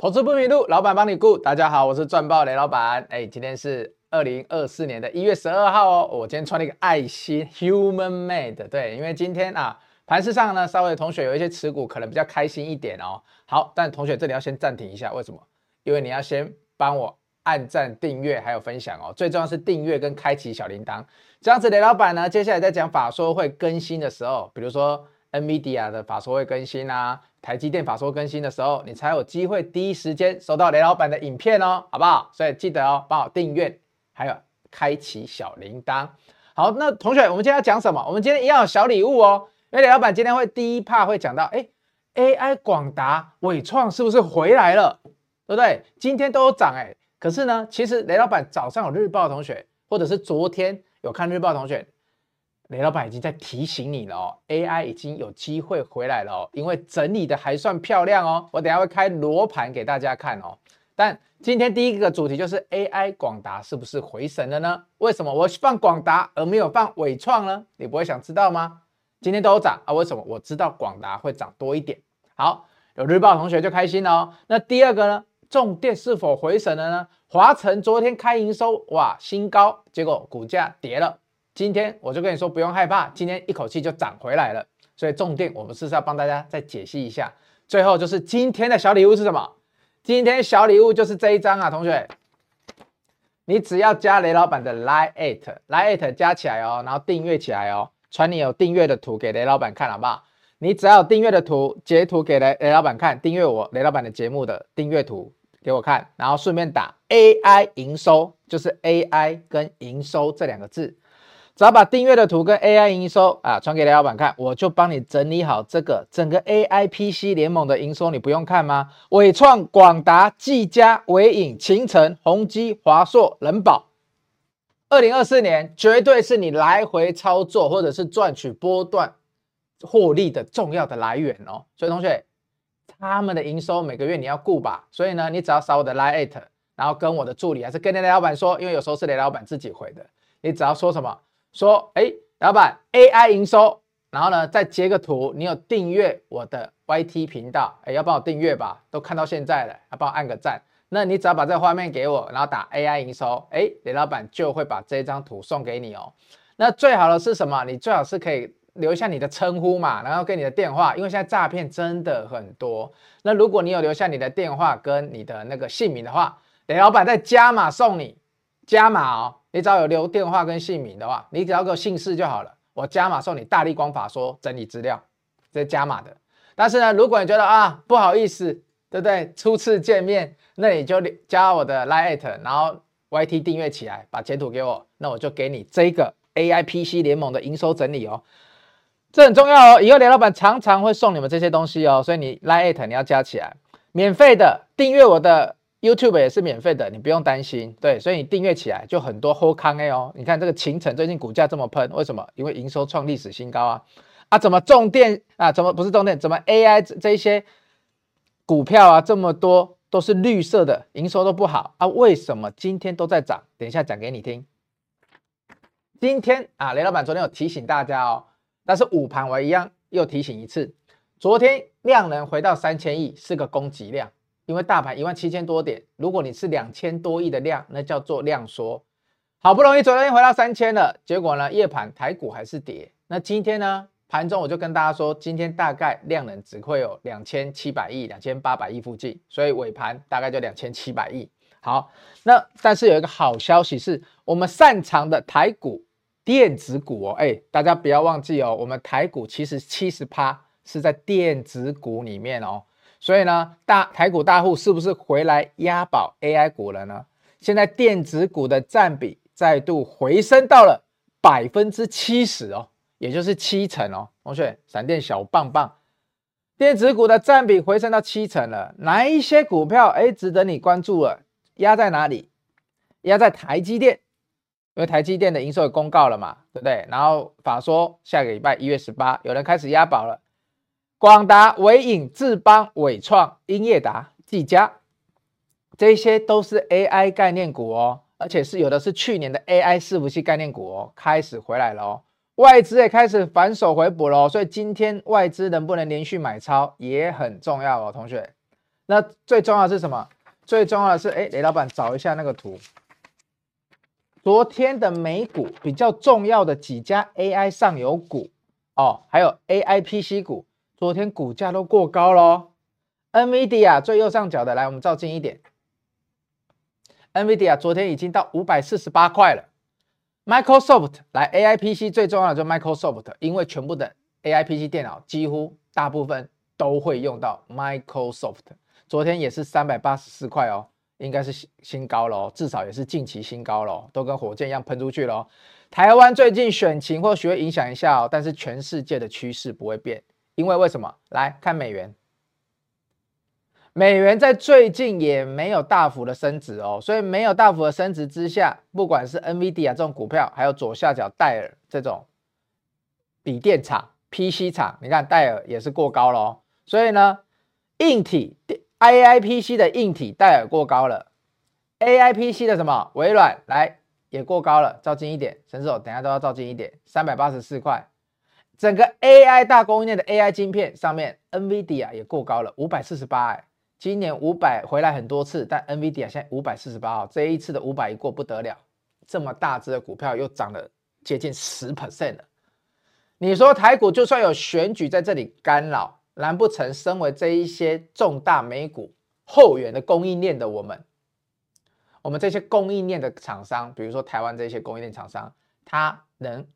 投资不迷路，老板帮你顾。大家好，我是赚爆雷老板。哎，今天是二零二四年的一月十二号哦。我今天穿了一个爱心 Human Made，对，因为今天啊，盘市上呢，稍微同学有一些持股可能比较开心一点哦。好，但同学这里要先暂停一下，为什么？因为你要先帮我按赞、订阅还有分享哦。最重要是订阅跟开启小铃铛，这样子雷老板呢，接下来在讲法说会更新的时候，比如说 NVIDIA 的法说会更新啊。台积电法说更新的时候，你才有机会第一时间收到雷老板的影片哦，好不好？所以记得哦，帮我订阅，还有开启小铃铛。好，那同学，我们今天要讲什么？我们今天一样有小礼物哦，因为雷老板今天会第一 part 会讲到，哎，AI 广达、伟创是不是回来了？对不对？今天都有涨哎，可是呢，其实雷老板早上有日报同学，或者是昨天有看日报同学。雷老板已经在提醒你了哦，AI 已经有机会回来了哦，因为整理的还算漂亮哦。我等下会开罗盘给大家看哦。但今天第一个主题就是 AI 广达是不是回神了呢？为什么我放广达而没有放伟创呢？你不会想知道吗？今天都有涨啊，为什么？我知道广达会涨多一点。好，有日报同学就开心了哦。那第二个呢？重电是否回神了呢？华城昨天开营收哇新高，结果股价跌了。今天我就跟你说，不用害怕，今天一口气就涨回来了。所以重点，我们是要帮大家再解析一下。最后就是今天的小礼物是什么？今天小礼物就是这一张啊，同学，你只要加雷老板的 Line@，Line@ 加起来哦，然后订阅起来哦，传你有订阅的图给雷老板看好不好？你只要有订阅的图截图给雷雷老板看，订阅我雷老板的节目的订阅图给我看，然后顺便打 AI 营收，就是 AI 跟营收这两个字。只要把订阅的图跟 AI 营收啊传给雷老板看，我就帮你整理好这个整个 AI PC 联盟的营收，你不用看吗？伟创、广达、技嘉、纬颖、勤诚、宏基、华硕、仁宝，二零二四年绝对是你来回操作或者是赚取波段获利的重要的来源哦。所以同学，他们的营收每个月你要顾吧。所以呢，你只要扫我的 Line@，然后跟我的助理还是跟雷老板说，因为有时候是雷老板自己回的，你只要说什么？说，哎，老板，AI 营收，然后呢，再截个图，你有订阅我的 YT 频道，哎，要帮我订阅吧，都看到现在了，要帮我按个赞。那你只要把这个画面给我，然后打 AI 营收，哎，雷老板就会把这张图送给你哦。那最好的是什么？你最好是可以留下你的称呼嘛，然后跟你的电话，因为现在诈骗真的很多。那如果你有留下你的电话跟你的那个姓名的话，雷老板再加码送你，加码哦。你只要有留电话跟姓名的话，你只要给我姓氏就好了。我加码送你大力光法说整理资料，这是加码的。但是呢，如果你觉得啊不好意思，对不对？初次见面，那你就加我的 Line@，然后 YT 订阅起来，把截图给我，那我就给你这个 AI PC 联盟的营收整理哦。这很重要哦，以后雷老板常常会送你们这些东西哦，所以你 Line@ 你要加起来，免费的订阅我的。YouTube 也是免费的，你不用担心。对，所以你订阅起来就很多好康哎哦。你看这个勤诚最近股价这么喷，为什么？因为营收创历史新高啊！啊，怎么重电啊？怎么不是重电？怎么 AI 这这些股票啊这么多都是绿色的，营收都不好啊？为什么今天都在涨？等一下讲给你听。今天啊，雷老板昨天有提醒大家哦，但是午盘我一样又提醒一次，昨天量能回到三千亿是个供给量。因为大盘一万七千多点，如果你是两千多亿的量，那叫做量缩。好不容易昨天回到三千了，结果呢，夜盘台股还是跌。那今天呢，盘中我就跟大家说，今天大概量能只会有两千七百亿、两千八百亿附近，所以尾盘大概就两千七百亿。好，那但是有一个好消息是，我们擅长的台股电子股哦，哎，大家不要忘记哦，我们台股其实七十趴是在电子股里面哦。所以呢，大台股大户是不是回来押宝 AI 股了呢？现在电子股的占比再度回升到了百分之七十哦，也就是七成哦。同学，闪电小棒棒，电子股的占比回升到七成了。哪一些股票哎值得你关注了？压在哪里？压在台积电，因为台积电的营收也公告了嘛，对不对？然后法说下个礼拜一月十八，有人开始押宝了。广达、纬颖、智邦、伟创、英业达、技嘉，这些都是 AI 概念股哦，而且是有的是去年的 AI 伺服器概念股哦，开始回来了哦，外资也开始反手回补了哦，所以今天外资能不能连续买超也很重要哦，同学。那最重要的是什么？最重要的是，哎，雷老板找一下那个图。昨天的美股比较重要的几家 AI 上游股哦，还有 AI PC 股，昨天股价都过高喽。NVIDIA 最右上角的，来，我们照近一点。NVIDIA 昨天已经到五百四十八块了。Microsoft 来 AI PC 最重要的就是 Microsoft，因为全部的 AI PC 电脑几乎大部分都会用到 Microsoft，昨天也是三百八十四块哦。应该是新新高喽，至少也是近期新高喽，都跟火箭一样喷出去喽。台湾最近选情或许会影响一下哦，但是全世界的趋势不会变，因为为什么？来看美元，美元在最近也没有大幅的升值哦，所以没有大幅的升值之下，不管是 NVD 啊这种股票，还有左下角戴尔这种笔电厂、PC 厂，你看戴尔也是过高了哦，所以呢，硬体。A I P C 的硬体戴尔过高了，A I P C 的什么微软来也过高了，照近一点，神手等下都要照近一点，三百八十四块，整个 A I 大供应链的 A I 晶片上面，NVIDIA 也过高了，五百四十八哎，今年五百回来很多次，但 NVIDIA 现在五百四十八哦，这一次的五百一过不得了，这么大只的股票又涨了接近十 percent 了，你说台股就算有选举在这里干扰？难不成身为这一些重大美股后援的供应链的我们，我们这些供应链的厂商，比如说台湾这些供应链厂商，他能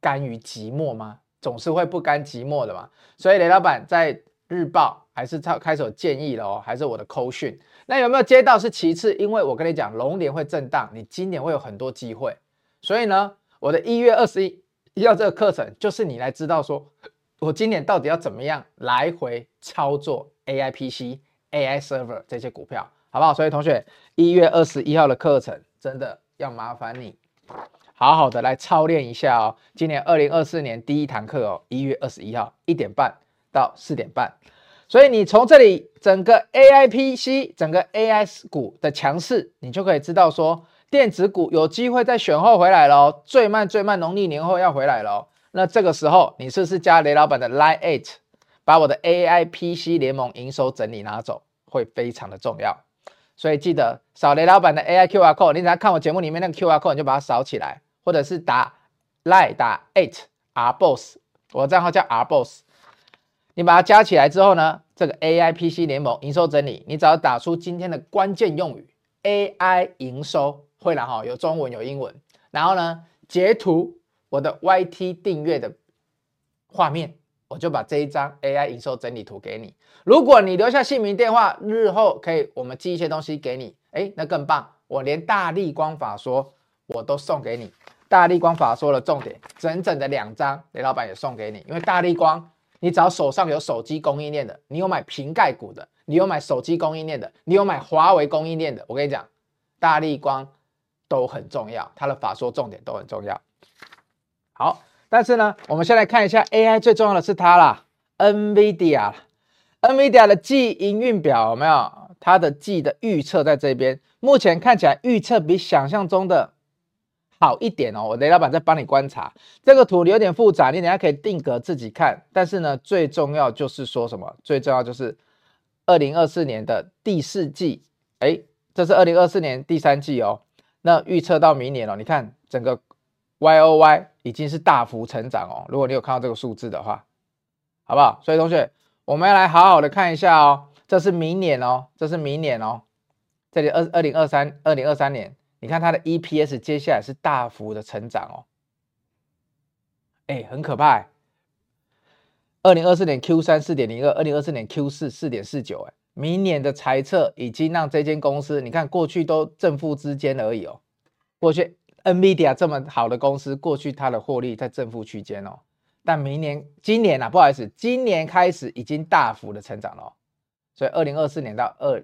甘于寂寞吗？总是会不甘寂寞的嘛。所以雷老板在日报还是开开始有建议了哦，还是我的扣讯。那有没有接到是其次，因为我跟你讲，龙年会震荡，你今年会有很多机会。所以呢，我的一月二十一要这个课程，就是你来知道说。我今年到底要怎么样来回操作 AI PC、AI server 这些股票，好不好？所以同学，一月二十一号的课程真的要麻烦你好好的来操练一下哦。今年二零二四年第一堂课哦，一月二十一号一点半到四点半。所以你从这里整个 AI PC、整个 AI 股的强势，你就可以知道说，电子股有机会在选后回来喽，最慢最慢农历年后要回来喽。那这个时候，你是不是加雷老板的 Line Eight，把我的 AI PC 联盟营收整理拿走，会非常的重要。所以记得扫雷老板的 AI QR code，你只要看我节目里面那个 QR code，你就把它扫起来，或者是打 Line 打 Eight R Boss，我的账号叫 R Boss，你把它加起来之后呢，这个 AI PC 联盟营收整理，你只要打出今天的关键用语 AI 营收，会了哈，有中文有英文，然后呢截图。我的 YT 订阅的画面，我就把这一张 AI 营收整理图给你。如果你留下姓名电话，日后可以我们寄一些东西给你，哎，那更棒。我连大立光法说我都送给你，大立光法说的重点，整整的两张，雷老板也送给你。因为大立光，你只要手上有手机供应链的，你有买瓶盖股的，你有买手机供应链的，你有买华为供应链的，我跟你讲，大立光都很重要，它的法说重点都很重要。好，但是呢，我们先来看一下 AI 最重要的是它啦，NVIDIA，NVIDIA NVIDIA 的季营运表有没有？它的季的预测在这边，目前看起来预测比想象中的好一点哦。我雷老板在帮你观察这个图，有点复杂，你等下可以定格自己看。但是呢，最重要就是说什么？最重要就是二零二四年的第四季，哎，这是二零二四年第三季哦。那预测到明年哦，你看整个。Y O Y 已经是大幅成长哦，如果你有看到这个数字的话，好不好？所以同学，我们要来好好的看一下哦，这是明年哦，这是明年哦，这里二二零二三二零二三年，你看它的 E P S 接下来是大幅的成长哦，哎，很可怕哎，二零二四年 Q 三四点零二，二零二四年 Q 四四点四九，哎，明年的财测已经让这间公司，你看过去都正负之间而已哦，过去。NVIDIA 这么好的公司，过去它的获利在正负区间哦，但明年、今年啊，不好意思，今年开始已经大幅的成长了哦，所以二零二四年到二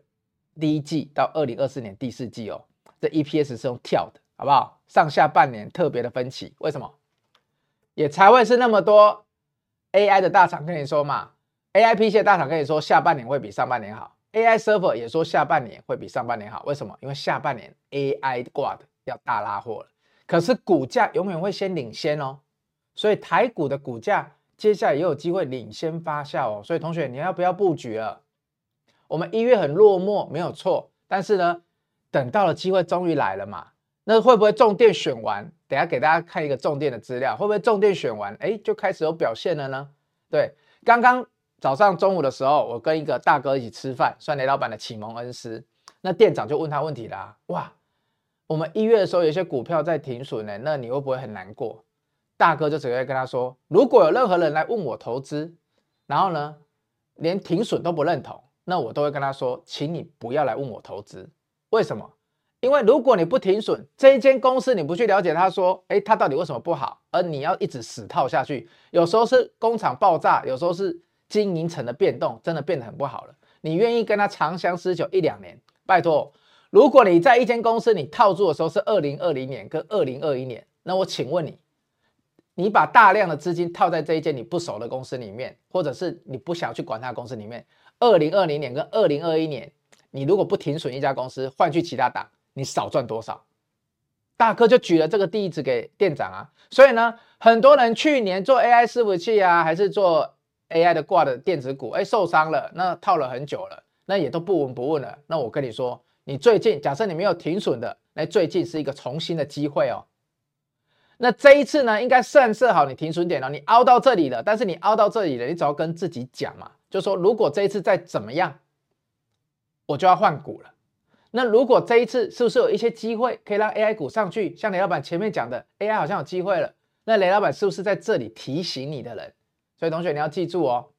第一季到二零二四年第四季哦，这 EPS 是用跳的，好不好？上下半年特别的分歧，为什么？也才会是那么多 AI 的大厂跟你说嘛，AI PC 的大厂跟你说下半年会比上半年好，AI server 也说下半年会比上半年好，为什么？因为下半年 AI 挂的。要大拉货了，可是股价永远会先领先哦，所以台股的股价接下来也有机会领先发酵哦，所以同学你要不要布局了？我们一月很落寞，没有错。但是呢，等到了机会终于来了嘛，那会不会重电选完？等下给大家看一个重电的资料，会不会重电选完，哎，就开始有表现了呢？对，刚刚早上中午的时候，我跟一个大哥一起吃饭，算雷老板的启蒙恩师。那店长就问他问题啦，哇，我们一月的时候有些股票在停损呢，那你会不会很难过？大哥就直接跟他说，如果有任何人来问我投资，然后呢，连停损都不认同，那我都会跟他说，请你不要来问我投资。为什么？因为如果你不停损，这一间公司你不去了解他说，诶，他到底为什么不好，而你要一直死套下去，有时候是工厂爆炸，有时候是经营层的变动，真的变得很不好了。你愿意跟他长相厮守一两年？拜托，如果你在一间公司你套住的时候是二零二零年跟二零二一年，那我请问你，你把大量的资金套在这一间你不熟的公司里面，或者是你不想去管它的公司里面，二零二零年跟二零二一年，你如果不停损一家公司换去其他档，你少赚多少？大哥就举了这个例子给店长啊，所以呢，很多人去年做 AI 伺服器啊，还是做 AI 的挂的电子股，哎，受伤了，那套了很久了。那也都不闻不问了。那我跟你说，你最近假设你没有停损的，那最近是一个重新的机会哦。那这一次呢，应该算设好你停损点了。你凹到这里了，但是你凹到这里了，你只要跟自己讲嘛，就说如果这一次再怎么样，我就要换股了。那如果这一次是不是有一些机会可以让 AI 股上去？像雷老板前面讲的，AI 好像有机会了。那雷老板是不是在这里提醒你的人？所以同学你要记住哦。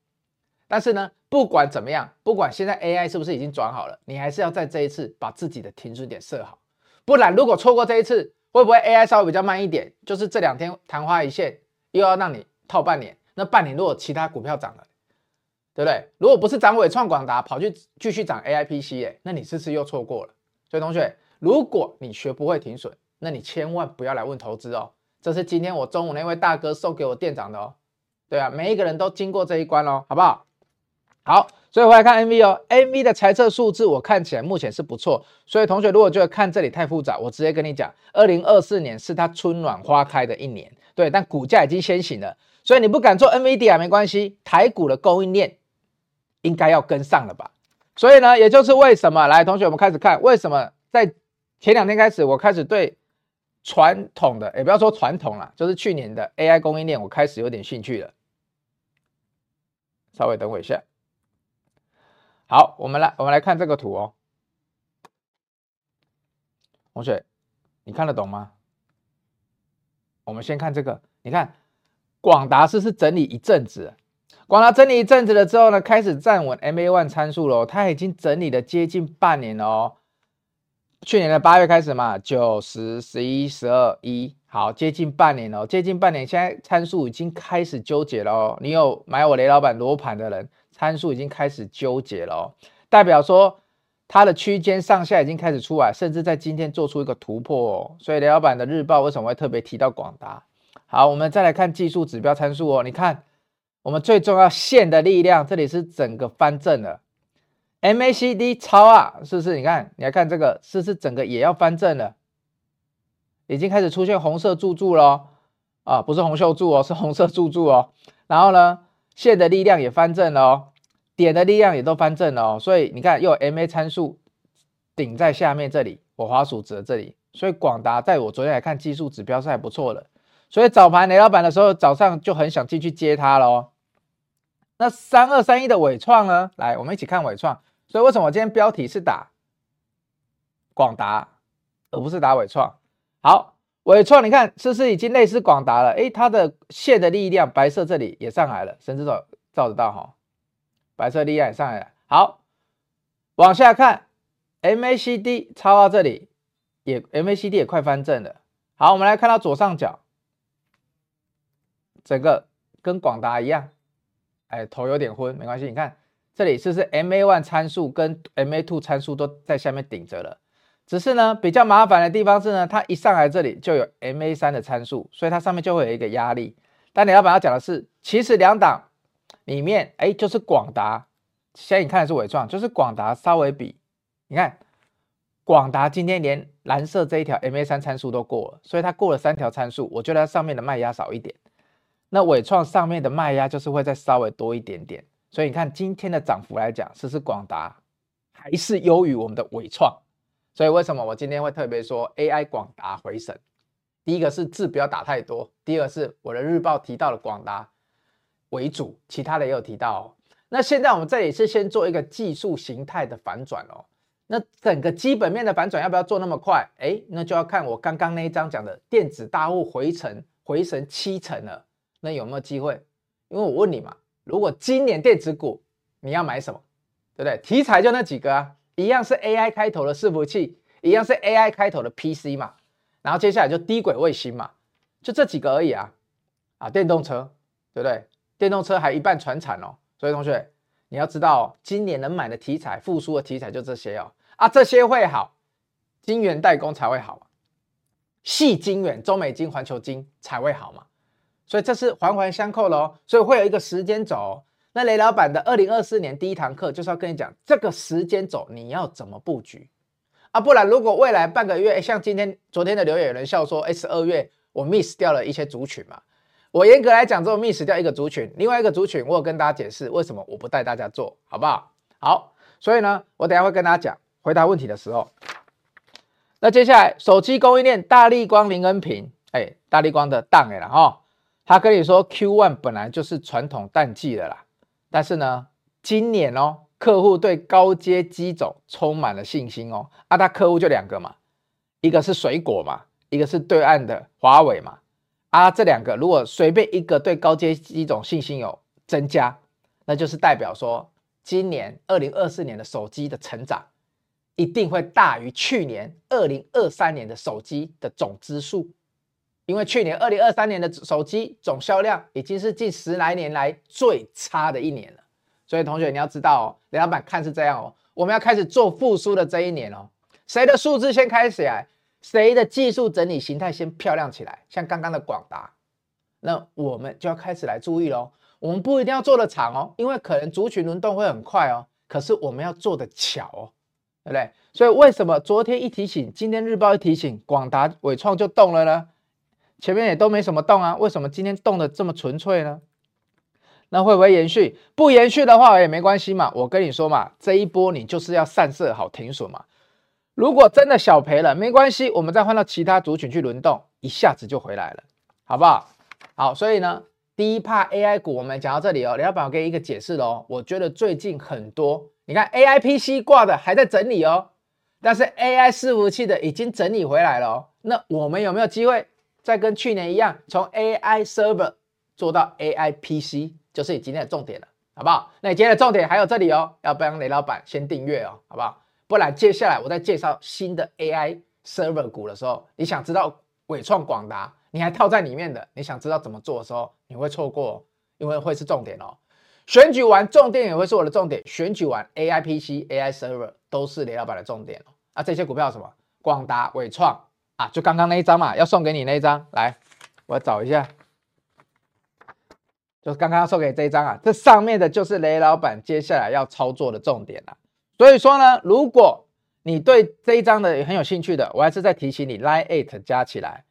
但是呢，不管怎么样，不管现在 AI 是不是已经转好了，你还是要在这一次把自己的停损点设好，不然如果错过这一次，会不会 AI 稍微比较慢一点？就是这两天昙花一现，又要让你套半年，那半年如果其他股票涨了，对不对？如果不是涨纬创广达，跑去继续涨 AIPC，哎，那你这次又错过了。所以同学，如果你学不会停损，那你千万不要来问投资哦。这是今天我中午那位大哥送给我店长的哦。对啊，每一个人都经过这一关哦，好不好？好，所以回来看 MV 哦，MV 的财测数字我看起来目前是不错，所以同学如果觉得看这里太复杂，我直接跟你讲，二零二四年是它春暖花开的一年，对，但股价已经先行了，所以你不敢做 NVD 啊，没关系，台股的供应链应该要跟上了吧？所以呢，也就是为什么来，同学我们开始看，为什么在前两天开始，我开始对传统的，也不要说传统了，就是去年的 AI 供应链，我开始有点兴趣了，稍微等我一下。好，我们来我们来看这个图哦，同学，你看得懂吗？我们先看这个，你看广达是是整理一阵子，广达整理一阵子了之后呢，开始站稳 MA1 参数了，它已经整理了接近半年了哦。去年的八月开始嘛，九、十、十一、十二、一，好，接近半年了，接近半年，现在参数已经开始纠结了哦。你有买我雷老板罗盘的人？参数已经开始纠结了哦，代表说它的区间上下已经开始出来，甚至在今天做出一个突破哦。所以雷老板的日报为什么会特别提到广达？好，我们再来看技术指标参数哦。你看，我们最重要线的力量，这里是整个翻正了，MACD 超啊，是不是？你看，你来看这个，是不是整个也要翻正了？已经开始出现红色柱柱了啊，不是红秀柱哦，是红色柱柱哦。然后呢？线的力量也翻正了哦，点的力量也都翻正了哦，所以你看又有 MA 参数顶在下面这里，我滑鼠指的这里，所以广达在我昨天来看技术指标是还不错的，所以早盘雷老板的时候早上就很想进去接它喽。那三二三一的纬创呢？来，我们一起看纬创。所以为什么我今天标题是打广达，而不是打伟创？好。伟创，你看是不是已经类似广达了？诶，它的线的力量，白色这里也上来了，神之手照得到哈，白色力量也上来了。好，往下看，MACD 超到这里，也 MACD 也快翻正了。好，我们来看到左上角，整个跟广达一样，哎，头有点昏，没关系。你看这里是不是 MA one 参数跟 MA two 参数都在下面顶着了？只是呢，比较麻烦的地方是呢，它一上来这里就有 MA 三的参数，所以它上面就会有一个压力。但你老板要讲的是，其实两档里面，哎，就是广达，现在你看的是伟创，就是广达稍微比，你看广达今天连蓝色这一条 MA 三参数都过了，所以它过了三条参数，我觉得它上面的卖压少一点。那纬创上面的卖压就是会再稍微多一点点，所以你看今天的涨幅来讲，是是广达还是优于我们的纬创。所以为什么我今天会特别说 AI 广达回神？第一个是字不要打太多，第二个是我的日报提到了广达为主，其他的也有提到哦。那现在我们这里是先做一个技术形态的反转哦。那整个基本面的反转要不要做那么快？哎，那就要看我刚刚那一章讲的电子大户回程回神七成了，那有没有机会？因为我问你嘛，如果今年电子股你要买什么，对不对？题材就那几个啊。一样是 AI 开头的伺服器，一样是 AI 开头的 PC 嘛，然后接下来就低轨卫星嘛，就这几个而已啊，啊，电动车，对不对？电动车还一半传产哦，所以同学你要知道，今年能买的题材，复苏的题材就这些哦，啊，这些会好，晶圆代工才会好嘛，矽晶圆、中美晶、环球晶才会好嘛，所以这是环环相扣喽，所以会有一个时间轴。那雷老板的二零二四年第一堂课就是要跟你讲这个时间轴你要怎么布局啊？不然如果未来半个月，像今天、昨天的留言有人笑说，哎，十二月我 miss 掉了一些族群嘛。我严格来讲，之后 miss 掉一个族群，另外一个族群我有跟大家解释为什么我不带大家做好不好？好，所以呢，我等下会跟大家讲回答问题的时候。那接下来手机供应链大力光、林恩平，哎，大力光的淡哎了哈，他跟你说 Q1 本来就是传统淡季的啦。但是呢，今年哦，客户对高阶机种充满了信心哦。啊，他客户就两个嘛，一个是水果嘛，一个是对岸的华为嘛。啊，这两个如果随便一个对高阶机种信心有增加，那就是代表说，今年二零二四年的手机的成长一定会大于去年二零二三年的手机的总支数。因为去年二零二三年的手机总销量已经是近十来年来最差的一年了，所以同学你要知道哦，雷老板看是这样哦，我们要开始做复苏的这一年哦，谁的数字先开始来，谁的技术整理形态先漂亮起来，像刚刚的广达，那我们就要开始来注意喽。我们不一定要做的长哦，因为可能族群轮动会很快哦，可是我们要做的巧哦，对不对？所以为什么昨天一提醒，今天日报一提醒，广达、纬创就动了呢？前面也都没什么动啊，为什么今天动的这么纯粹呢？那会不会延续？不延续的话也没关系嘛。我跟你说嘛，这一波你就是要散射好停损嘛。如果真的小赔了，没关系，我们再换到其他族群去轮动，一下子就回来了，好不好？好，所以呢，第一趴 AI 股我们讲到这里哦。梁老板，我给你一个解释哦。我觉得最近很多，你看 AI PC 挂的还在整理哦，但是 AI 伺服器的已经整理回来了哦。那我们有没有机会？再跟去年一样，从 AI server 做到 AI PC，就是你今天的重点了，好不好？那你今天的重点还有这里哦，要帮雷老板先订阅哦，好不好？不然接下来我在介绍新的 AI server 股的时候，你想知道纬创、广达，你还套在里面的，你想知道怎么做的时候，你会错过，因为会是重点哦。选举完重点也会是我的重点，选举完 AI PC、AI server 都是雷老板的重点哦。啊，这些股票什么？广达、伟创。啊，就刚刚那一张嘛，要送给你那一张，来，我找一下，就刚刚送给这一张啊，这上面的就是雷老板接下来要操作的重点了。所以说呢，如果你对这一张的也很有兴趣的，我还是再提醒你，Line Eight 加起来，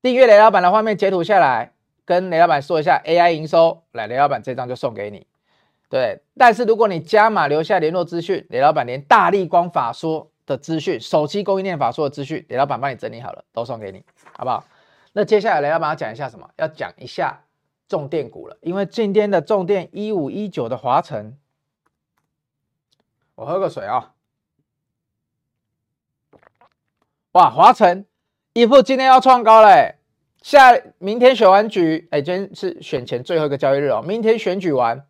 订阅雷老板的画面截图下来，跟雷老板说一下 AI 营收，来，雷老板这张就送给你。对，但是如果你加码留下联络资讯，雷老板连大力光法说。的资讯，手机供应链法说的资讯，雷老板帮你整理好了，都送给你，好不好？那接下来雷老板要讲一下什么？要讲一下重电股了，因为今天的重电一五一九的华晨，我喝个水啊、哇，华晨一副今天要创高嘞，下明天选完举，哎，今天是选前最后一个交易日哦，明天选举完，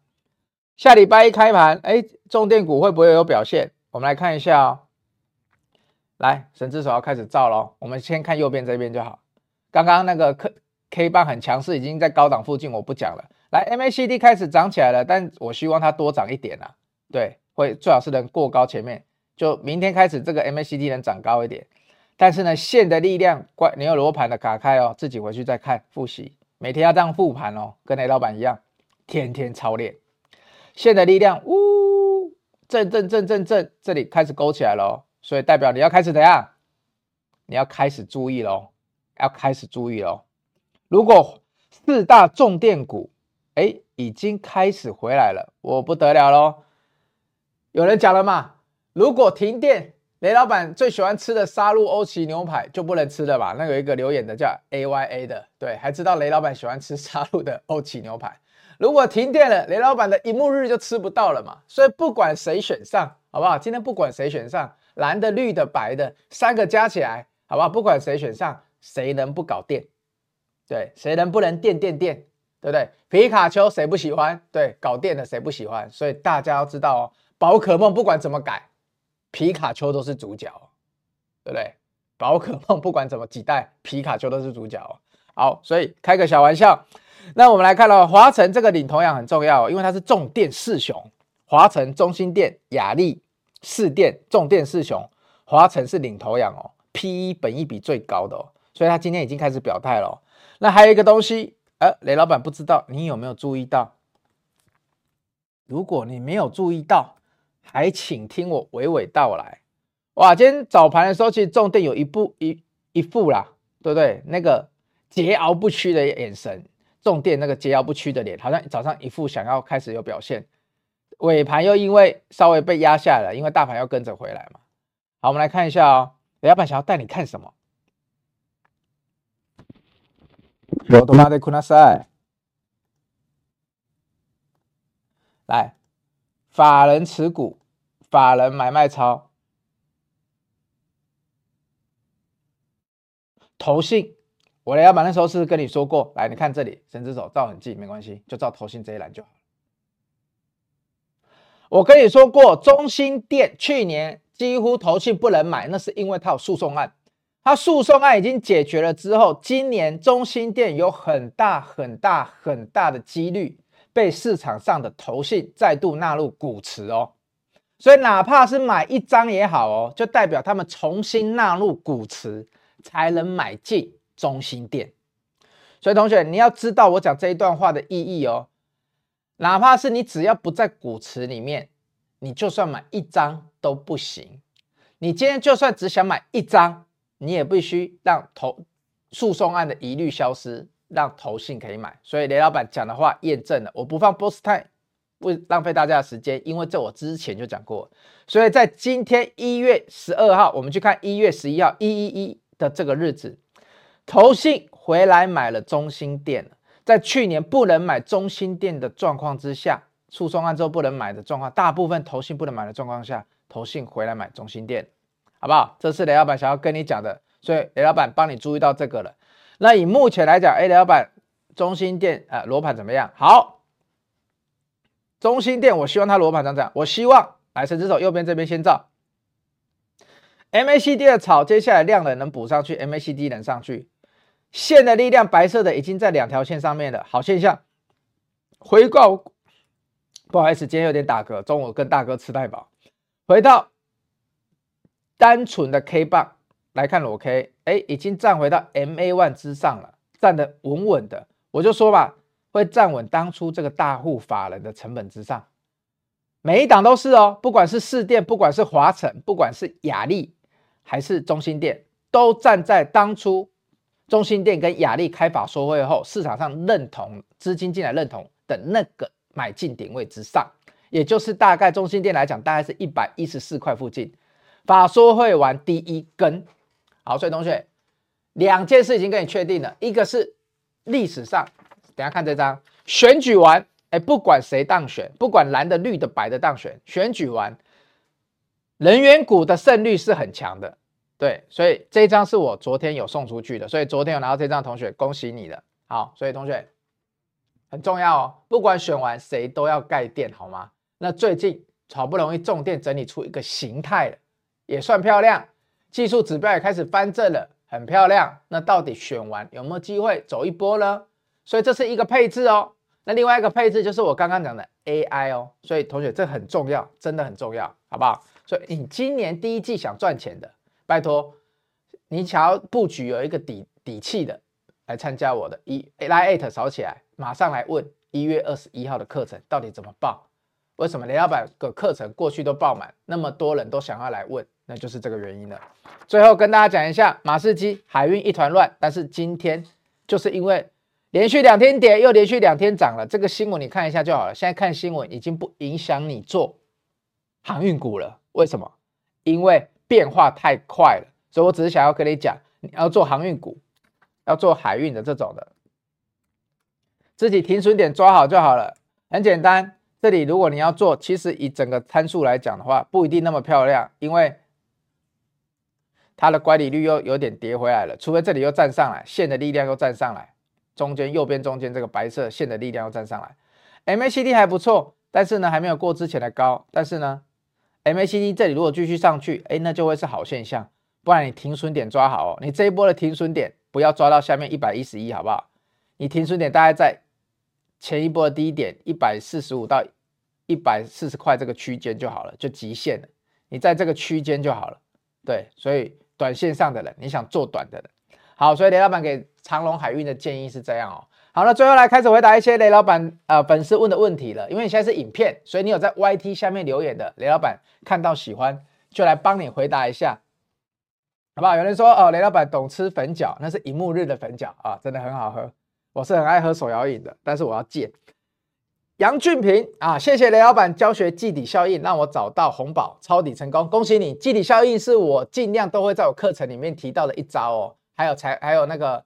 下礼拜一开盘，哎，重电股会不会有表现？我们来看一下哦。来，神之手要开始造喽。我们先看右边这边就好。刚刚那个 K K 棒很强势，已经在高档附近，我不讲了。来，MACD 开始涨起来了，但我希望它多涨一点啊。对，会最好是能过高前面。就明天开始，这个 MACD 能涨高一点。但是呢，线的力量，怪你有罗盘的打开哦，自己回去再看复习。每天要这样复盘哦，跟雷老板一样，天天操练。线的力量，呜，震震震震震，这里开始勾起来了哦。所以代表你要开始怎样？你要开始注意喽，要开始注意喽。如果四大重电股，哎，已经开始回来了，我不得了喽。有人讲了嘛？如果停电，雷老板最喜欢吃的沙鹿欧奇牛排就不能吃了吧？那有一个留言的叫 AYA 的，对，还知道雷老板喜欢吃沙鹿的欧奇牛排。如果停电了，雷老板的一幕日就吃不到了嘛。所以不管谁选上，好不好？今天不管谁选上，蓝的、绿的、白的，三个加起来，好不好？不管谁选上，谁能不搞电？对，谁能不能电电电？对不对？皮卡丘谁不喜欢？对，搞电的谁不喜欢？所以大家要知道哦，宝可梦不管怎么改，皮卡丘都是主角，对不对？宝可梦不管怎么几代，皮卡丘都是主角。好，所以开个小玩笑。那我们来看到华晨这个领头羊很重要，因为它是重电四雄，华晨、中心电、雅力、四电，重电四雄，华城是领头羊哦，PE 本益比最高的哦，所以它今天已经开始表态了。那还有一个东西。呃，雷老板不知道你有没有注意到？如果你没有注意到，还请听我娓娓道来。哇，今天早盘的时候，其实重电有一部一一副啦，对不对？那个桀骜不屈的眼神，重电那个桀骜不屈的脸，好像早上一副想要开始有表现。尾盘又因为稍微被压下来了，因为大盘要跟着回来嘛。好，我们来看一下哦，雷老板想要带你看什么？罗多玛的库纳塞，来，法人持股，法人买卖超，投信，我的老板那时候是跟你说过，来，你看这里，神之手照很近，没关系，就照投信这一栏就好。我跟你说过，中心店去年几乎投信不能买，那是因为它有诉讼案。它诉讼案已经解决了之后，今年中心店有很大很大很大的几率被市场上的投信再度纳入股池哦，所以哪怕是买一张也好哦，就代表他们重新纳入股池才能买进中心店。所以同学，你要知道我讲这一段话的意义哦，哪怕是你只要不在股池里面，你就算买一张都不行。你今天就算只想买一张。你也必须让投诉讼案的疑虑消失，让投信可以买。所以雷老板讲的话验证了，我不放 boss time，不浪费大家的时间，因为这我之前就讲过。所以在今天一月十二号，我们去看一月十一号一一一的这个日子，投信回来买了中心店。在去年不能买中心电的状况之下，诉讼案之后不能买的状况，大部分投信不能买的状况下，投信回来买中心电。好不好？这是雷老板想要跟你讲的，所以雷老板帮你注意到这个了。那以目前来讲，哎，雷老板，中心电啊，罗盘怎么样？好，中心电，我希望它罗盘涨涨。我希望来神之手右边这边先照，MACD 的草，接下来量能能补上去，MACD 能上去，线的力量白色的已经在两条线上面了，好现象。回告，不好意思，今天有点打嗝，中午跟大哥吃太饱，回到。单纯的 K 棒来看裸 K，哎，已经站回到 MA one 之上了，站得稳稳的。我就说吧，会站稳当初这个大户法人的成本之上。每一档都是哦，不管是市电，不管是华城，不管是雅力，还是中心电，都站在当初中兴电跟亚力开法说会后，市场上认同资金进来认同的那个买进点位之上，也就是大概中兴电来讲，大概是一百一十四块附近。法说会完第一根，好，所以同学，两件事已经跟你确定了，一个是历史上，等下看这张选举完，哎，不管谁当选，不管蓝的、绿的、白的当选，选举完，能源股的胜率是很强的，对，所以这张是我昨天有送出去的，所以昨天有拿到这张同学，恭喜你了，好，所以同学很重要哦，不管选完谁都要盖电，好吗？那最近好不容易重电整理出一个形态了。也算漂亮，技术指标也开始翻正了，很漂亮。那到底选完有没有机会走一波呢？所以这是一个配置哦。那另外一个配置就是我刚刚讲的 AI 哦。所以同学这很重要，真的很重要，好不好？所以你今年第一季想赚钱的，拜托你想要布局有一个底底气的，来参加我的一来 at 扫起来，马上来问一月二十一号的课程到底怎么报？为什么雷老板的课程过去都爆满，那么多人都想要来问？那就是这个原因了。最后跟大家讲一下，马士基海运一团乱，但是今天就是因为连续两天跌，又连续两天涨了。这个新闻你看一下就好了。现在看新闻已经不影响你做航运股了。为什么？因为变化太快了，所以我只是想要跟你讲，你要做航运股，要做海运的这种的，自己停损点抓好就好了，很简单。这里如果你要做，其实以整个参数来讲的话，不一定那么漂亮，因为它的乖离率又有点跌回来了，除非这里又站上来，线的力量又站上来，中间右边中间这个白色线的力量又站上来，MACD 还不错，但是呢还没有过之前的高，但是呢 MACD 这里如果继续上去，哎，那就会是好现象，不然你停损点抓好哦，你这一波的停损点不要抓到下面一百一十一，好不好？你停损点大概在。前一波的低点一百四十五到一百四十块这个区间就好了，就极限了。你在这个区间就好了。对，所以短线上的人，你想做短的人，好，所以雷老板给长隆海运的建议是这样哦。好了，最后来开始回答一些雷老板呃粉丝问的问题了。因为你现在是影片，所以你有在 YT 下面留言的雷老板看到喜欢就来帮你回答一下，好不好？有人说哦，雷老板懂吃粉饺，那是银幕日的粉饺啊，真的很好喝。我是很爱喝手摇饮的，但是我要戒。杨俊平啊，谢谢雷老板教学季底效应，让我找到红宝抄底成功，恭喜你！季底效应是我尽量都会在我课程里面提到的一招哦。还有财，还有那个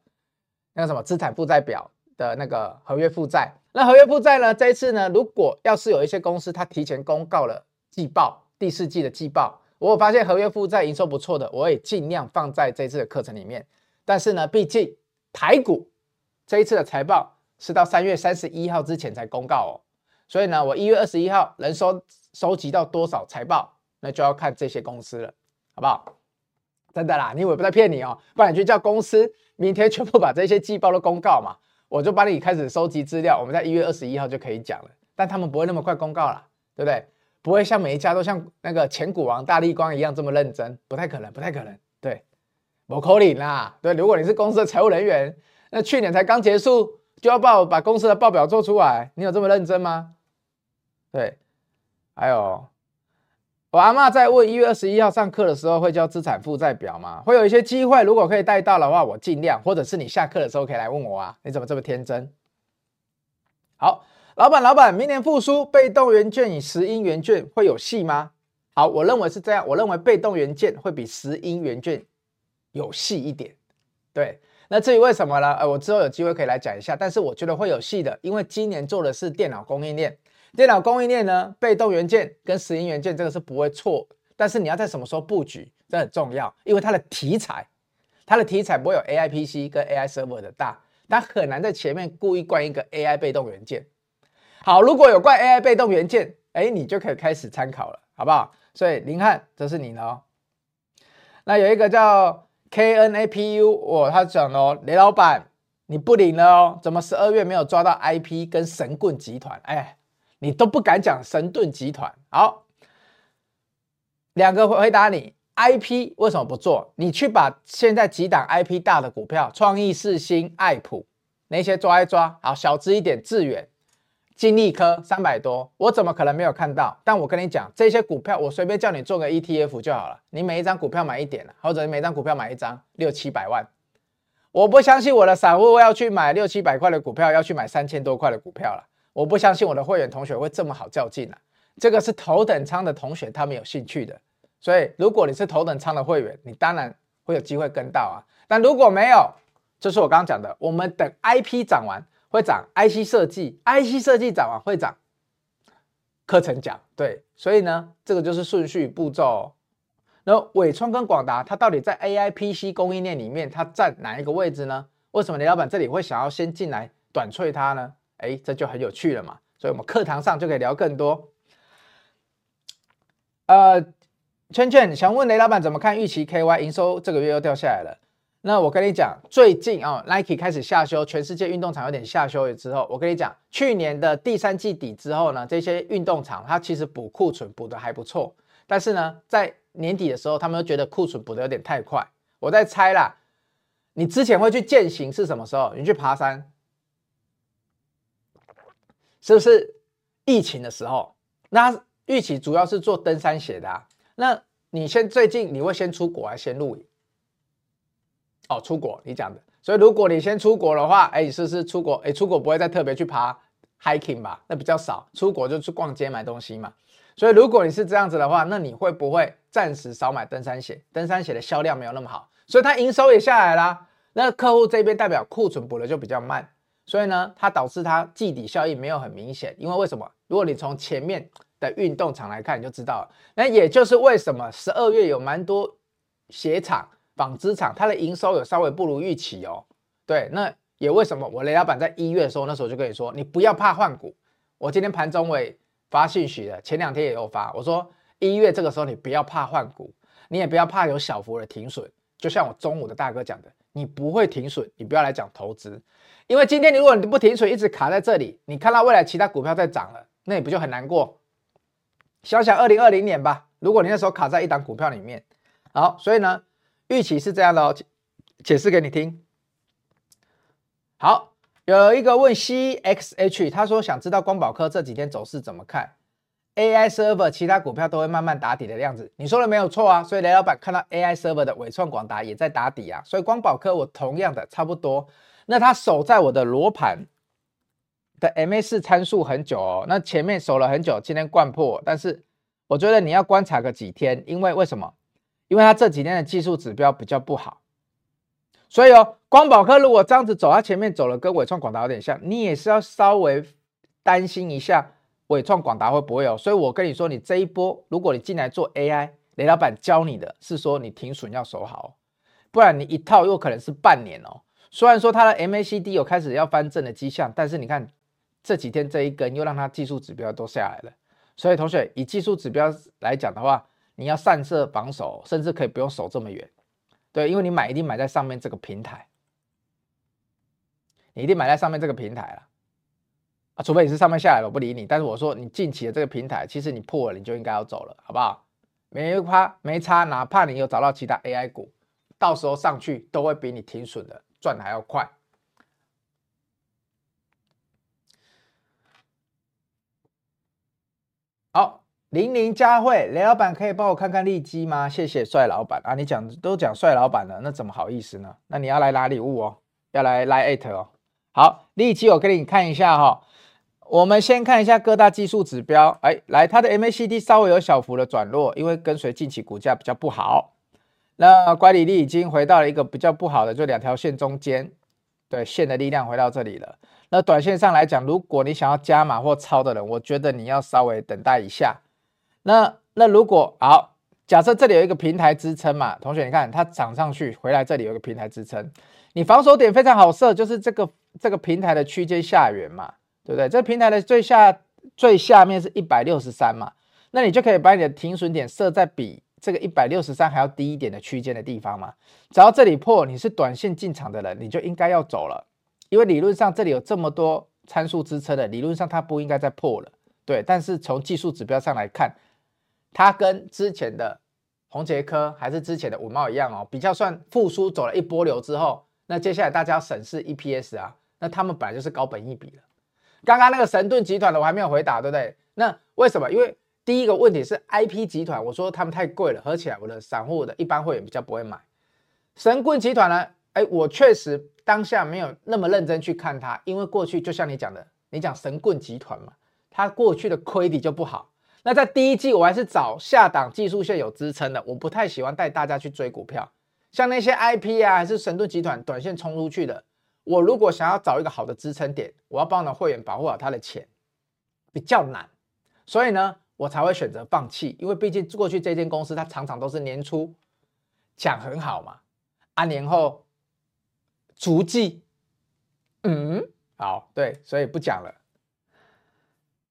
那个什么资产负债表的那个合约负债。那合约负债呢？这一次呢，如果要是有一些公司它提前公告了季报，第四季的季报，我发现合约负债营收不错的，我也尽量放在这次的课程里面。但是呢，毕竟台股。这一次的财报是到三月三十一号之前才公告哦，所以呢，我一月二十一号能收收集到多少财报，那就要看这些公司了，好不好？真的啦，你以为不在骗你哦，不然你去叫公司明天全部把这些季报都公告嘛，我就帮你开始收集资料，我们在一月二十一号就可以讲了。但他们不会那么快公告啦，对不对？不会像每一家都像那个前股王大立光一样这么认真，不太可能，不太可能。对，不可能啦，对，如果你是公司的财务人员。那去年才刚结束，就要报把公司的报表做出来，你有这么认真吗？对，还有我阿嬷在问一月二十一号上课的时候会交资产负债表吗？会有一些机会，如果可以带到的话，我尽量，或者是你下课的时候可以来问我啊。你怎么这么天真？好，老板，老板，明年复苏，被动元件与石英元件会有戏吗？好，我认为是这样，我认为被动元件会比石英元件有戏一点，对。那至于为什么呢？呃，我之后有机会可以来讲一下，但是我觉得会有戏的，因为今年做的是电脑供应链，电脑供应链呢，被动元件跟石英元件这个是不会错，但是你要在什么时候布局，这很重要，因为它的题材，它的题材不会有 AI PC 跟 AI server 的大，它很难在前面故意灌一个 AI 被动元件。好，如果有灌 AI 被动元件，哎，你就可以开始参考了，好不好？所以林汉，这是你的哦。那有一个叫。K N A P U，哦，他讲哦，雷老板，你不领了哦？怎么十二月没有抓到 I P 跟神棍集团？哎，你都不敢讲神盾集团。好，两个回答你，I P 为什么不做？你去把现在几档 I P 大的股票，创意、四星、爱普那些抓一抓，好，小资一点，致远。金利科三百多，我怎么可能没有看到？但我跟你讲，这些股票我随便叫你做个 ETF 就好了。你每一张股票买一点，或者你每张股票买一张，六七百万。我不相信我的散户要去买六七百块的股票，要去买三千多块的股票了。我不相信我的会员同学会这么好较劲了。这个是头等舱的同学，他们有兴趣的。所以如果你是头等舱的会员，你当然会有机会跟到啊。但如果没有，就是我刚刚讲的，我们等 IP 涨完。会涨 IC 设计，IC 设计涨完会涨课程讲，对，所以呢，这个就是顺序步骤哦。那纬创跟广达，它到底在 AI PC 供应链里面，它占哪一个位置呢？为什么雷老板这里会想要先进来短脆它呢？哎，这就很有趣了嘛。所以我们课堂上就可以聊更多。呃，圈圈想问雷老板怎么看预期 KY 营收这个月又掉下来了？那我跟你讲，最近啊，Nike 开始下修，全世界运动场有点下修了之后，我跟你讲，去年的第三季底之后呢，这些运动场它其实补库存补得还不错，但是呢，在年底的时候，他们又觉得库存补得有点太快。我在猜啦，你之前会去健行是什么时候？你去爬山，是不是疫情的时候？那预期主要是做登山鞋的啊。那你先最近你会先出国还是先露营？哦，出国你讲的，所以如果你先出国的话，哎，是不是出国，哎，出国不会再特别去爬 hiking 吧？那比较少，出国就去逛街买东西嘛。所以如果你是这样子的话，那你会不会暂时少买登山鞋？登山鞋的销量没有那么好，所以它营收也下来啦。那客户这边代表库存补的就比较慢，所以呢，它导致它季底效应没有很明显。因为为什么？如果你从前面的运动场来看，你就知道了。那也就是为什么十二月有蛮多鞋厂、纺织厂，它的营收有稍微不如预期哦。对，那也为什么我雷老板在一月的时候，那时候就跟你说，你不要怕换股。我今天盘中我也发信息了，前两天也有发，我说一月这个时候你不要怕换股，你也不要怕有小幅的停损。就像我中午的大哥讲的。你不会停损，你不要来讲投资，因为今天如果你不停损，一直卡在这里，你看到未来其他股票在涨了，那你不就很难过？想想二零二零年吧，如果你那时候卡在一档股票里面，好，所以呢，预期是这样的哦，解释给你听。好，有一个问 CXH，他说想知道光宝科这几天走势怎么看？AI server 其他股票都会慢慢打底的样子，你说的没有错啊。所以雷老板看到 AI server 的纬创、广达也在打底啊。所以光宝科我同样的差不多。那它守在我的罗盘的 MA 四参数很久哦，那前面守了很久，今天灌破，但是我觉得你要观察个几天，因为为什么？因为它这几天的技术指标比较不好。所以哦，光宝科如果这样子走，它前面走了跟伟创、广达有点像，你也是要稍微担心一下。伟创、广达会不会有？所以我跟你说，你这一波，如果你进来做 AI，雷老板教你的是说你停损要守好，不然你一套又可能是半年哦。虽然说它的 MACD 有开始要翻正的迹象，但是你看这几天这一根又让它技术指标都下来了。所以同学以技术指标来讲的话，你要散射防守，甚至可以不用守这么远。对，因为你买一定买在上面这个平台，你一定买在上面这个平台了。啊，除非你是上面下来了，我不理你。但是我说你近期的这个平台，其实你破了，你就应该要走了，好不好？没怕没差，哪怕你有找到其他 AI 股，到时候上去都会比你停损的赚的还要快。好，零零佳慧，雷老板可以帮我看看利基吗？谢谢帅老板啊，你讲都讲帅老板了，那怎么好意思呢？那你要来拿礼物哦，要来来 at 哦。好，利基我给你看一下哈、我们先看一下各大技术指标，哎，来，它的 MACD 稍微有小幅的转弱，因为跟随近期股价比较不好。那乖离率已经回到了一个比较不好的，就两条线中间，对，线的力量回到这里了。那短线上来讲，如果你想要加码或抄的人，我觉得你要稍微等待一下。那那如果好，假设这里有一个平台支撑嘛，同学你看它涨上去，回来这里有一个平台支撑，你防守点非常好设，就是这个这个平台的区间下缘嘛。对不对？这平台的最下最下面是一百六十三嘛，那你就可以把你的停损点设在比这个一百六十三还要低一点的区间的地方嘛。只要这里破，你是短线进场的人，你就应该要走了，因为理论上这里有这么多参数支撑的，理论上它不应该再破了。对，但是从技术指标上来看，它跟之前的宏捷科还是之前的五茂一样哦，比较算复苏走了一波流之后，那接下来大家要审视 EPS 啊，那他们本来就是高本益比了。刚刚那个神盾集团的我还没有回答，对不对？那为什么？因为第一个问题是 IP 集团，我说他们太贵了，合起来我的散户的一般会员比较不会买。神棍集团呢？哎，我确实当下没有那么认真去看它，因为过去就像你讲的，你讲神棍集团嘛，它过去的亏底就不好。那在第一季我还是找下档技术线有支撑的，我不太喜欢带大家去追股票，像那些 IP 啊，还是神盾集团短线冲出去的。我如果想要找一个好的支撑点，我要帮我的会员保护好他的钱，比较难，所以呢，我才会选择放弃。因为毕竟过去这间公司，它常常都是年初讲很好嘛，啊年后足迹，嗯，好，对，所以不讲了。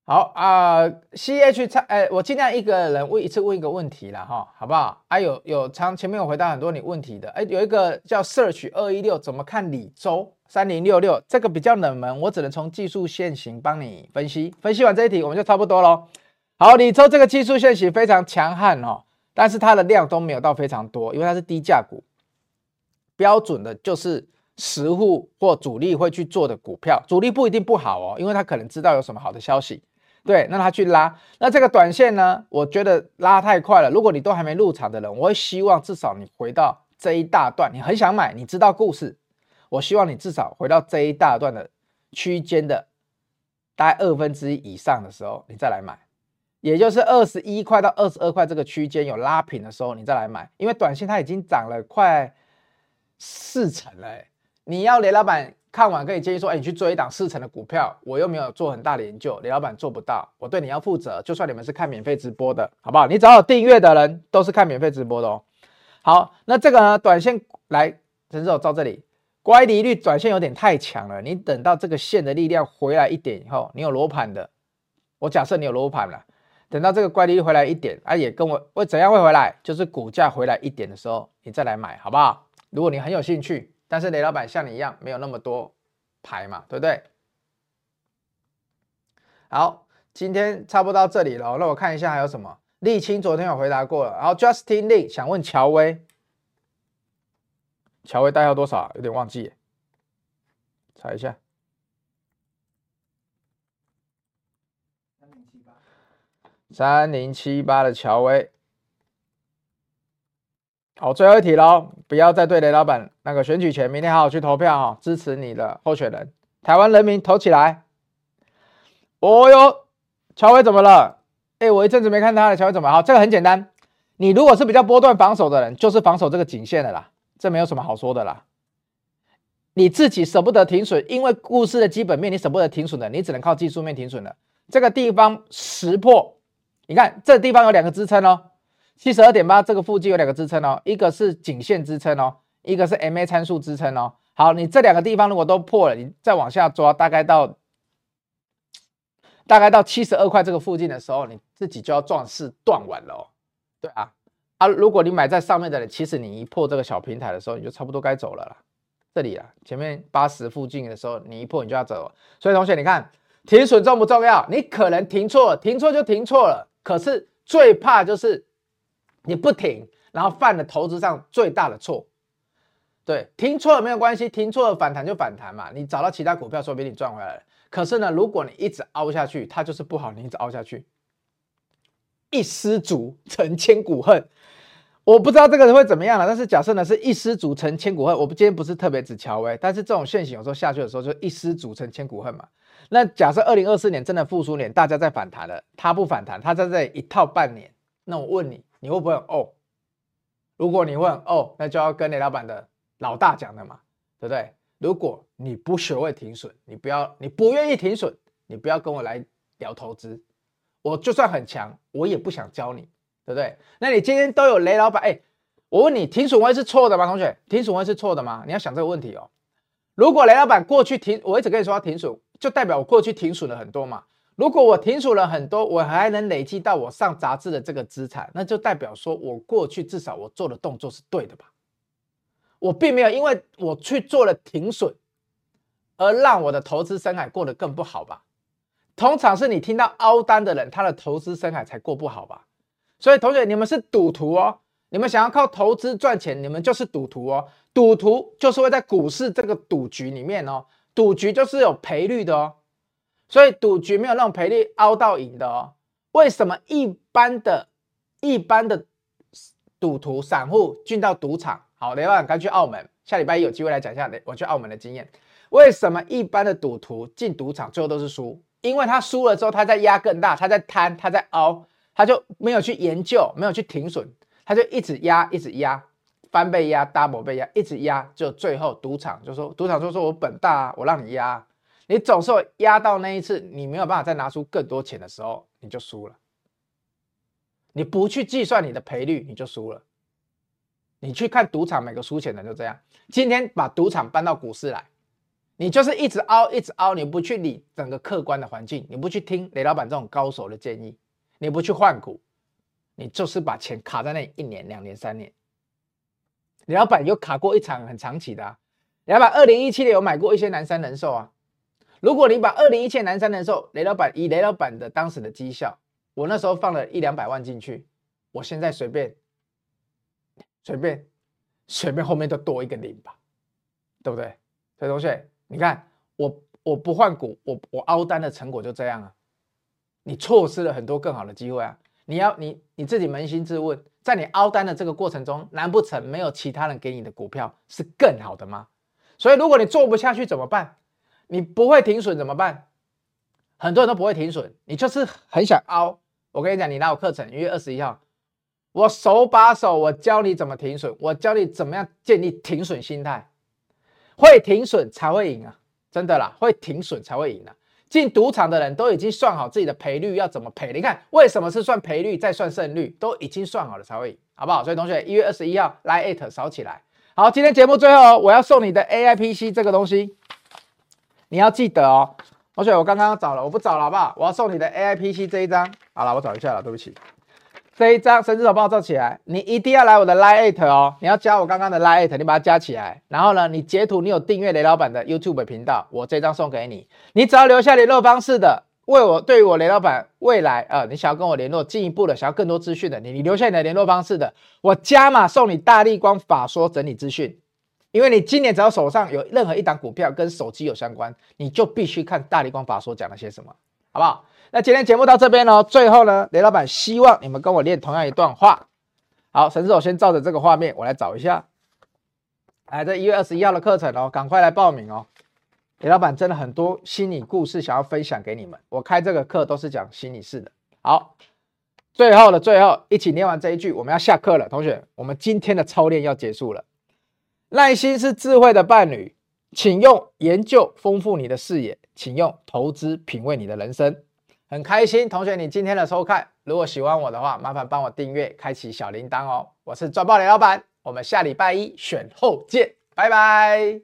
好啊、，C H 叉，哎，我尽量一个人问一次问一个问题了哈，好不好？啊，有有常前面有回答很多你问题的，哎，有一个叫 Search 二一六，怎么看李周三零六六？这个比较冷门，我只能从技术线型帮你分析。分析完这一题，我们就差不多喽。好，里舟这个技术线型非常强悍哦，但是它的量都没有到非常多，因为它是低价股，标准的就是实户或主力会去做的股票，主力不一定不好哦，因为他可能知道有什么好的消息。对，那他去拉，那这个短线呢？我觉得拉太快了。如果你都还没入场的人，我会希望至少你回到这一大段，你很想买，你知道故事，我希望你至少回到这一大段的区间的大概二分之一以上的时候，你再来买。也就是二十一块到二十二块这个区间有拉平的时候，你再来买，因为短线它已经涨了快四成了。你要雷老板看完可以建议说，哎，你去追一档四成的股票，我又没有做很大的研究，雷老板做不到，我对你要负责。就算你们是看免费直播的，好不好？你只要有订阅的人都是看免费直播的哦。好，那这个呢，短线来，陈总到这里，乖离率短线有点太强了，你等到这个线的力量回来一点以后，你有罗盘的，我假设你有罗盘了。等到这个乖离回来一点，啊，也跟我会怎样会回来？就是股价回来一点的时候，你再来买，好不好？如果你很有兴趣，但是雷老板像你一样没有那么多牌嘛，对不对？好，今天差不多到这里了，那我看一下还有什么。沥青昨天有回答过了，然后 Justin Lee 想问乔威，乔威代号多少？有点忘记，查一下。三零七八的乔威，好，最后一题喽，不要再对雷老板那个选举前，明天好好去投票哈，支持你的候选人，台湾人民投起来。哦哟，乔威怎么了？哎，我一阵子没看他了，乔威怎么？好，这个很简单，你如果是比较波段防守的人，就是防守这个颈线的啦，这没有什么好说的啦。你自己舍不得停损，因为故事的基本面你舍不得停损的，你只能靠技术面停损了。这个地方识破。你看这地方有两个支撑哦，七十二点八这个附近有两个支撑哦，一个是颈线支撑哦，一个是 MA 参数支撑哦。好，你这两个地方如果都破了，你再往下抓，大概到大概到七十二块这个附近的时候，你自己就要壮士断腕了哦。对啊，啊，如果你买在上面的人，其实你一破这个小平台的时候，你就差不多该走了啦。这里啊，前面八十附近的时候，你一破你就要走。所以同学，你看停损重不重要？你可能停错，停错就停错了。可是最怕就是你不停，然后犯了投资上最大的错。对，停错了没有关系，停错了反弹就反弹嘛。你找到其他股票，说不定你赚回来了。可是呢，如果你一直凹下去，它就是不好。你一直凹下去，一失足成千古恨。我不知道这个人会怎么样了，但是假设呢是一失足成千古恨。我今天不是特别指乔威，但是这种线型有时候下去的时候就一失足成千古恨嘛。那假设二零二四年真的复苏年，大家在反弹了，它不反弹，它在这里一套半年，那我问你，你会不会哦？如果你问哦，那就要跟雷老板的老大讲的嘛，对不对？如果你不学会停损，你不要，你不愿意停损，你不要跟我来聊投资，我就算很强，我也不想教你。对不对？那你今天都有雷老板，哎，我问你，停损位是错的吗？同学，停损位是错的吗？你要想这个问题哦。如果雷老板过去停，我一直跟你说要停损，就代表我过去停损了很多嘛。如果我停损了很多，我还能累积到我上杂志的这个资产，那就代表说我过去至少我做的动作是对的吧？我并没有因为我去做了停损，而让我的投资生涯过得更不好吧？通常是你听到凹单的人，他的投资生涯才过不好吧？所以，同学，你们是赌徒哦。你们想要靠投资赚钱，你们就是赌徒哦。赌徒就是会在股市这个赌局里面哦，赌局就是有赔率的哦。所以，赌局没有那种赔率凹到赢的哦。为什么一般的、一般的赌徒、散户进到赌场？好，雷老板刚去澳门，下礼拜一有机会来讲一下我去澳门的经验。为什么一般的赌徒进赌场最后都是输？因为他输了之后，他在压更大，他在贪，他在凹。他就没有去研究，没有去停损，他就一直压，一直压，翻倍压，double 倍压，一直压，就最后赌场就说，赌场就说我本大啊，我让你压，你总是压到那一次，你没有办法再拿出更多钱的时候，你就输了。你不去计算你的赔率，你就输了。你去看赌场每个输钱的就这样。今天把赌场搬到股市来，你就是一直凹，一直凹，你不去理整个客观的环境，你不去听雷老板这种高手的建议。你不去换股，你就是把钱卡在那一年、两年、三年。李老板有卡过一场很长期的啊，李老板二零一七年有买过一些南山人寿啊。如果你把二零一七南山人寿，雷老板以雷老板的当时的绩效，我那时候放了一两百万进去，我现在随便、随便、随便后面都多一个零吧，对不对？所以同学，你看我我不换股，我我凹单的成果就这样啊。你错失了很多更好的机会啊！你要你你自己扪心自问，在你凹单的这个过程中，难不成没有其他人给你的股票是更好的吗？所以，如果你做不下去怎么办？你不会停损怎么办？很多人都不会停损，你就是很想凹，我跟你讲，你拿我课程，一月二十一号，我手把手，我教你怎么停损，我教你怎么样建立停损心态，会停损才会赢啊，真的啦，会停损才会赢啊。进赌场的人都已经算好自己的赔率要怎么赔，你看为什么是算赔率再算胜率，都已经算好了才会赢，好不好？所以同学，一月二十一号来艾特扫起来。好，今天节目最后我要送你的 AIPC 这个东西，你要记得哦。同学，我刚刚找了，我不找了，好不好？我要送你的 AIPC 这一张。好了，我找一下了，对不起。这一张神之手帮我照起来，你一定要来我的 Line@ 哦，你要加我刚刚的 Line@，你把它加起来，然后呢，你截图，你有订阅雷老板的 YouTube 频道，我这张送给你，你只要留下联络方式的，为我对于我雷老板未来呃，你想要跟我联络进一步的，想要更多资讯的，你你留下你的联络方式的，我加码送你大立光法说整理资讯，因为你今年只要手上有任何一档股票跟手机有相关，你就必须看大立光法说讲了些什么，好不好？那今天节目到这边喽，最后呢，雷老板希望你们跟我练同样一段话。好，神之手先照着这个画面，我来找一下。哎，这一月二十一号的课程哦，赶快来报名哦。雷老板真的很多心理故事想要分享给你们，我开这个课都是讲心理事的。好，最后的最后，一起念完这一句，我们要下课了，同学，我们今天的操练要结束了。耐心是智慧的伴侣，请用研究丰富你的视野，请用投资品味你的人生。很开心，同学，你今天的收看，如果喜欢我的话，麻烦帮我订阅，开启小铃铛哦。我是赚爆雷老板，我们下礼拜一选后见，拜拜。